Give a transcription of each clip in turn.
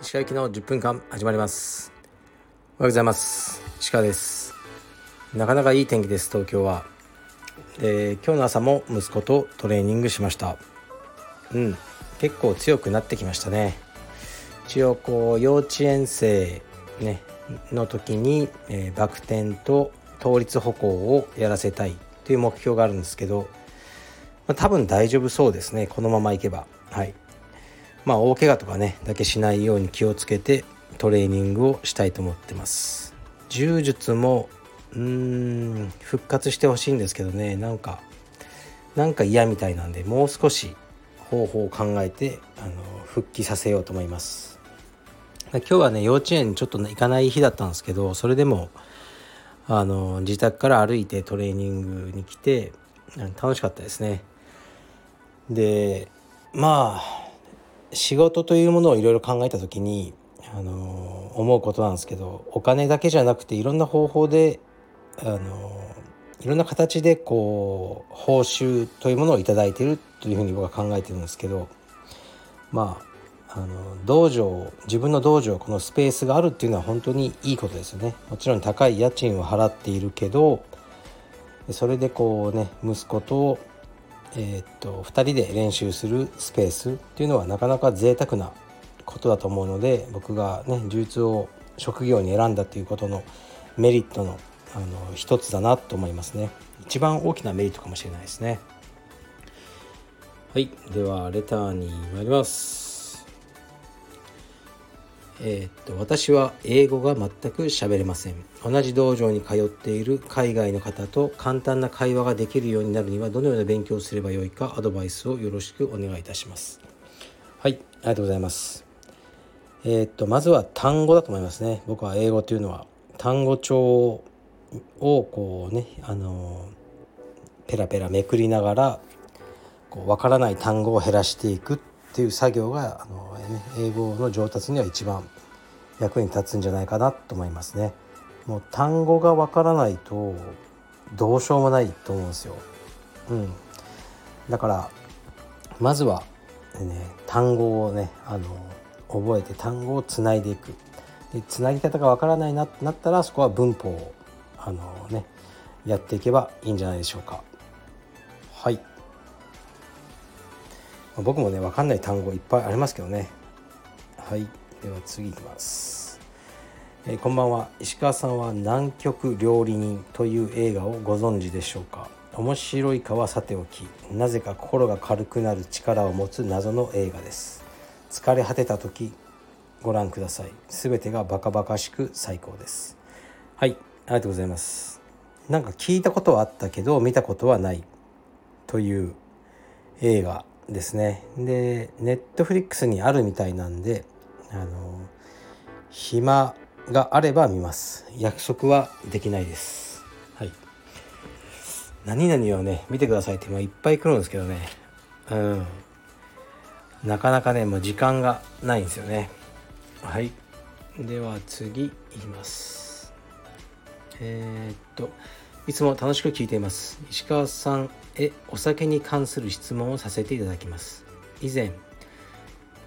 石川行きの10分間始まります。おはようございます。石川です。なかなかいい天気です東京は。で今日の朝も息子とトレーニングしました。うん。結構強くなってきましたね。一応こう幼稚園生ねの時に、えー、バク転と倒立歩行をやらせたいという目標があるんですけど、まあ、多分大丈夫そうですね。このままいけば。はい。まあ大怪我とかねだけしないように気をつけてトレーニングをしたいと思ってます。柔術もうーん復活してほしいんですけどね。なんかなんか嫌みたいなんでもう少し方法を考えてあの復帰させようと思います。今日はね幼稚園ちょっと行かない日だったんですけどそれでもあの自宅から歩いてトレーニングに来て楽しかったですね。でまあ仕事というものをいろいろ考えた時にあの思うことなんですけどお金だけじゃなくていろんな方法であのいろんな形でこう報酬というものを頂いてるというふうに僕は考えてるんですけどまああの道場自分の道場このスペースがあるっていうのは本当にいいことですよね。もちろん高い家賃を払っているけどそれでこうね息子とえー、っと2人で練習するスペースっていうのはなかなか贅沢なことだと思うので僕がね柔術を職業に選んだっていうことのメリットのあの一つだなと思いますね。一番大きなメリットかもしれないですね。はい。ではレターに参ります。えー、っと私は英語が全く喋れません。同じ道場に通っている海外の方と簡単な会話ができるようになるにはどのような勉強をすればよいかアドバイスをよろしくお願いいたします。はいありがとうございます。えー、っとまずは単語だと思いますね。僕は英語というのは単語帳をこうねあのペラペラめくりながらこう分からない単語を減らしていくっていう作業があの、ね、英語の上達には一番役に立つんじゃないかなと思いますね。もう単語がわからないとどうしようもないと思うんですよ。うん、だからまずは、ね、単語をねあの覚えて単語をつないでいくでつなぎ方がわからないなってなったらそこは文法をあの、ね、やっていけばいいんじゃないでしょうか。はい僕もね分かんない単語いっぱいありますけどね。はい。では次いきます、えー、こんばんは。石川さんは南極料理人という映画をご存知でしょうか？面白いかはさておきなぜか心が軽くなる力を持つ謎の映画です。疲れ果てた時ご覧ください。全てがバカバカしく最高です。はい。ありがとうございます。なんか聞いたことはあったけど見たことはないという映画。ですね。でネットフリックスにあるみたいなんであの暇があれば見ます。約束はできないです。はい。何々をね見てくださいっていっぱい来るんですけどね。うん。なかなかねもう時間がないんですよね。はい。では次いきます。えー、っといつも楽しく聞いています。石川さんへお酒に関する質問をさせていただきます。以前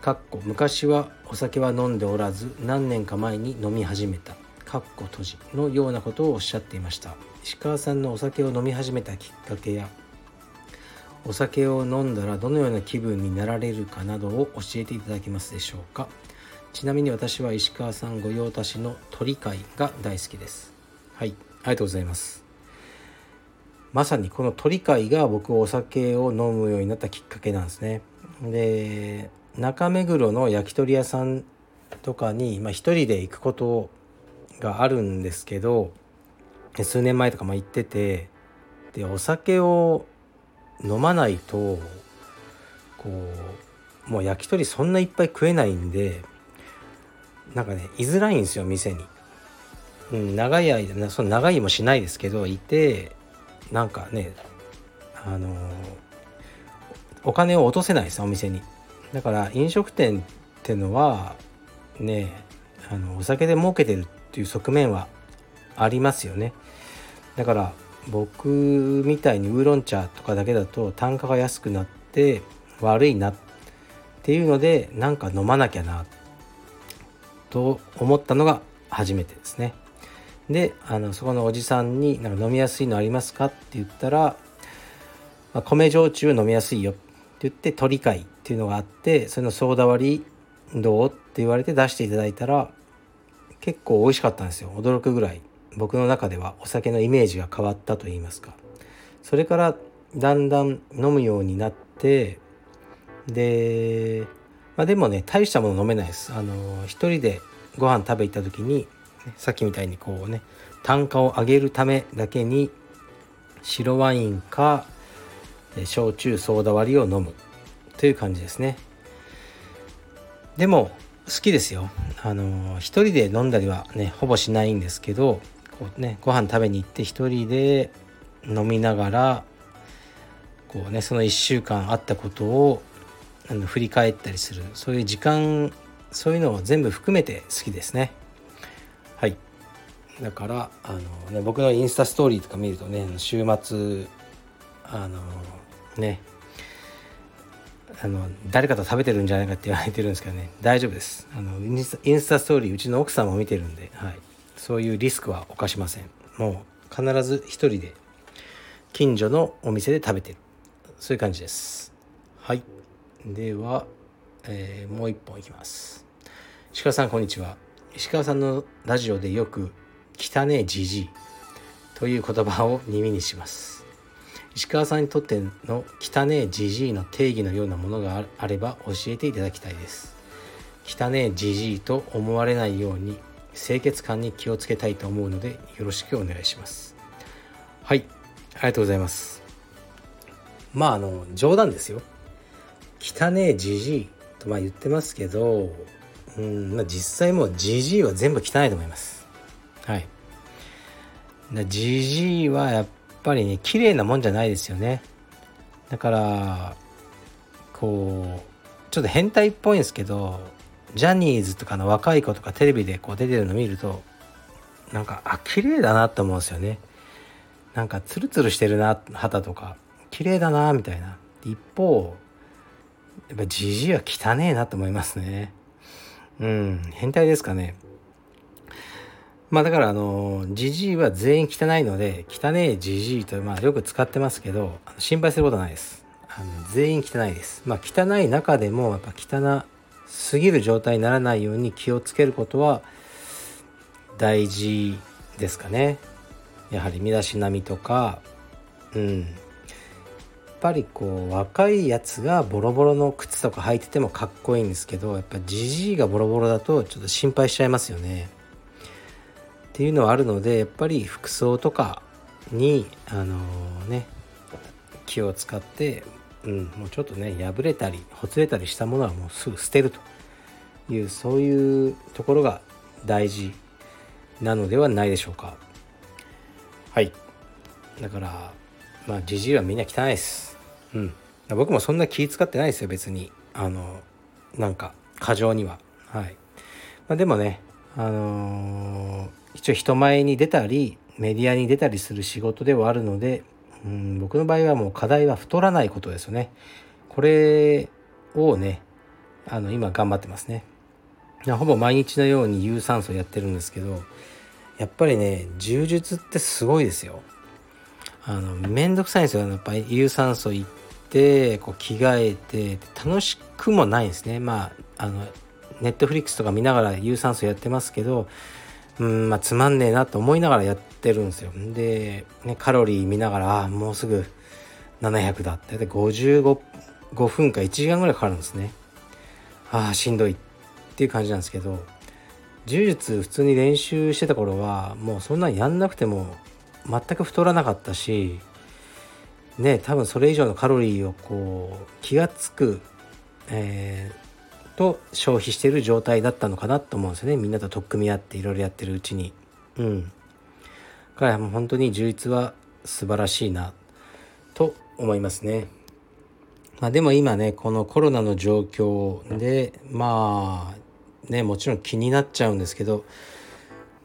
かっこ昔はお酒は飲んでおらず何年か前に飲み始めたかっこ閉じのようなことをおっしゃっていました。石川さんのお酒を飲み始めたきっかけやお酒を飲んだらどのような気分になられるかなどを教えていただけますでしょうか。ちなみに私は石川さん御用達の鳥飼が大好きです。はいありがとうございます。まさにこの鳥飼が僕お酒を飲むようになったきっかけなんですね。で中目黒の焼き鳥屋さんとかに、まあ、一人で行くことがあるんですけど数年前とかも行っててでお酒を飲まないとこうもう焼き鳥そんないっぱい食えないんでなんかね居づらいんですよ店に。うん、長い間その長いもしないですけどいてなんかねあのお金を落とせないですお店にだから飲食店ってのはねあのお酒で儲けてるっていう側面はありますよねだから僕みたいにウーロン茶とかだけだと単価が安くなって悪いなっていうのでなんか飲まなきゃなと思ったのが初めてですね。であのそこのおじさんに「なんか飲みやすいのありますか?」って言ったら「まあ、米焼酎飲みやすいよ」って言って鳥会っていうのがあってそれのソーダ割りどうって言われて出していただいたら結構美味しかったんですよ。驚くぐらい。僕の中ではお酒のイメージが変わったと言いますか。それからだんだん飲むようになってで、まあ、でもね大したもの飲めないです。あの一人でご飯食べ行った時にさっきみたいにこうね単価を上げるためだけに白ワインか焼酎ソーダ割りを飲む。という感じですね。でも好きですよ。あの一人で飲んだりはねほぼしないんですけどこうねご飯食べに行って一人で飲みながらこうねその1週間あったことをあの振り返ったりする。そういう時間そういうのを全部含めて好きですね。だからあの、ね、僕のインスタストーリーとか見るとね週末あのねあの誰かと食べてるんじゃないかって言われてるんですけどね大丈夫です。あのインスタストーリーうちの奥さんも見てるんで、はい、そういうリスクは犯しません。もう必ず一人で近所のお店で食べてる。そういう感じです。はい。では、えー、もう一本いきます。石川さんこんにちは。石川さんのラジオでよく「汚ねえじじい」という言葉を耳にします。石川さんにとっての「汚ねえじじい」の定義のようなものがあれば教えていただきたいです。汚ねえじじいと思われないように清潔感に気をつけたいと思うのでよろしくお願いします。はいありがとうございます。まああの冗談ですよ。汚ねえじじいとまあ言ってますけど、うんまあ、実際もうじじいは全部汚いと思います。はい。じじいはやっぱりね綺麗なもんじゃないですよね。だからこうちょっと変態っぽいんですけどジャニーズとかの若い子とかテレビでこう出てるの見るとなんかあ綺麗だなって思うんですよね。なんかツルツルしてるな肌とか綺麗だなみたいな。一方やっぱじじいは汚ねえなと思いますね。うん変態ですかね。まあだからあのじじいは全員汚いので汚えじじいとまあよく使ってますけど心配することはないです。あの全員汚いです。まあ汚い中でもやっぱ汚すぎる状態にならないように気をつけることは大事ですかね。やはり身だしなみとかうん。やっぱりこう若いやつがボロボロの靴とか履いててもかっこいいんですけどやっぱじじいがボロボロだとちょっと心配しちゃいますよね。っていうのはあるのでやっぱり服装とかにあのー、ね気を使って、うん、もうちょっとね破れたりほつれたりしたものはもうすぐ捨てるというそういうところが大事なのではないでしょうか。はい。だからまあじじいはみんな汚いです。うん。僕もそんな気使ってないですよ別に。あのなんか過剰には。はい、まあ、でもねあのー、一応人前に出たりメディアに出たりする仕事ではあるので、うん、僕の場合はもう課題は太らないことですよね。これをねあの今頑張ってますね。ほぼ毎日のように有酸素やってるんですけどやっぱりね柔術ってすごいですよ。あのめんどくさいんですよ。やっぱり有酸素行ってこう着替えて楽しくもないんですね。まああのネットフリックスとか見ながら有酸素やってますけどうんまあつまんねえなと思いながらやってるんですよ。で、ね、カロリー見ながらあもうすぐ700だって。で55 5分か1時間ぐらいかかるんですね。ああしんどいっていう感じなんですけど。柔術普通に練習してた頃はもうそんなんやんなくても全く太らなかったしね多分それ以上のカロリーをこう気が付く、えー、と消費してる状態だったのかなと思うんですよね。みんなと取っ組み合っていろいろやってるうちに。うん。だからもう本当に充実は素晴らしいなと思いますね。まあでも今ねこのコロナの状況でまあねもちろん気になっちゃうんですけど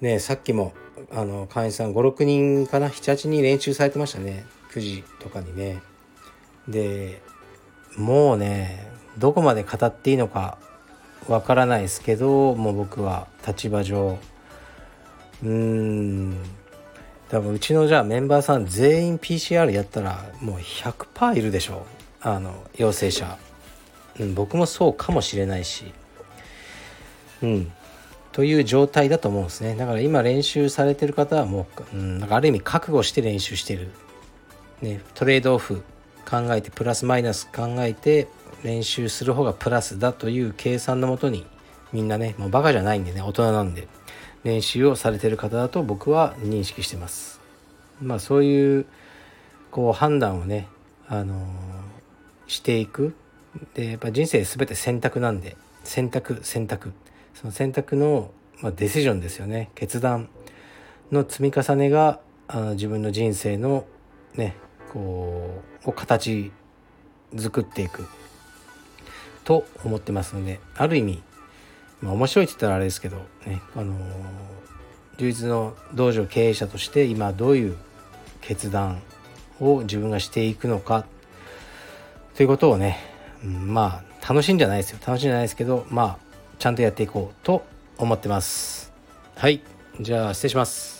ねさっきもあの会員さん56人かな？78人練習されてましたね。9時とかにね。でもうねどこまで語っていいのかわからないですけどもう僕は立場上。うーん。多分うちのじゃあメンバーさん全員 PCR やったらもう100%いるでしょあの陽性者、うん、僕もそうかもしれないし。うん。という状態だと思うんですね。だから今練習されてる方はもう、うん、なんかある意味覚悟して練習してる、ね、トレードオフ考えてプラスマイナス考えて練習する方がプラスだという計算のもとにみんなねもうバカじゃないんでね大人なんで練習をされてる方だと僕は認識してます。まあそういうこう判断をねあのー、していく。でやっぱ人生全て選択なんで選択選択。その選択の、まあ、デシジョンですよね。決断の積み重ねがあの自分の人生のねこうを形作っていく。と思ってますのである意味、まあ、面白いって言ったらあれですけどねあの充実の道場経営者として今どういう決断を自分がしていくのかということをね、うん、まあ楽しいんじゃないですよ。楽しいんじゃないですけどまあちゃんとやっていこうと思ってます。はい。じゃあ失礼します。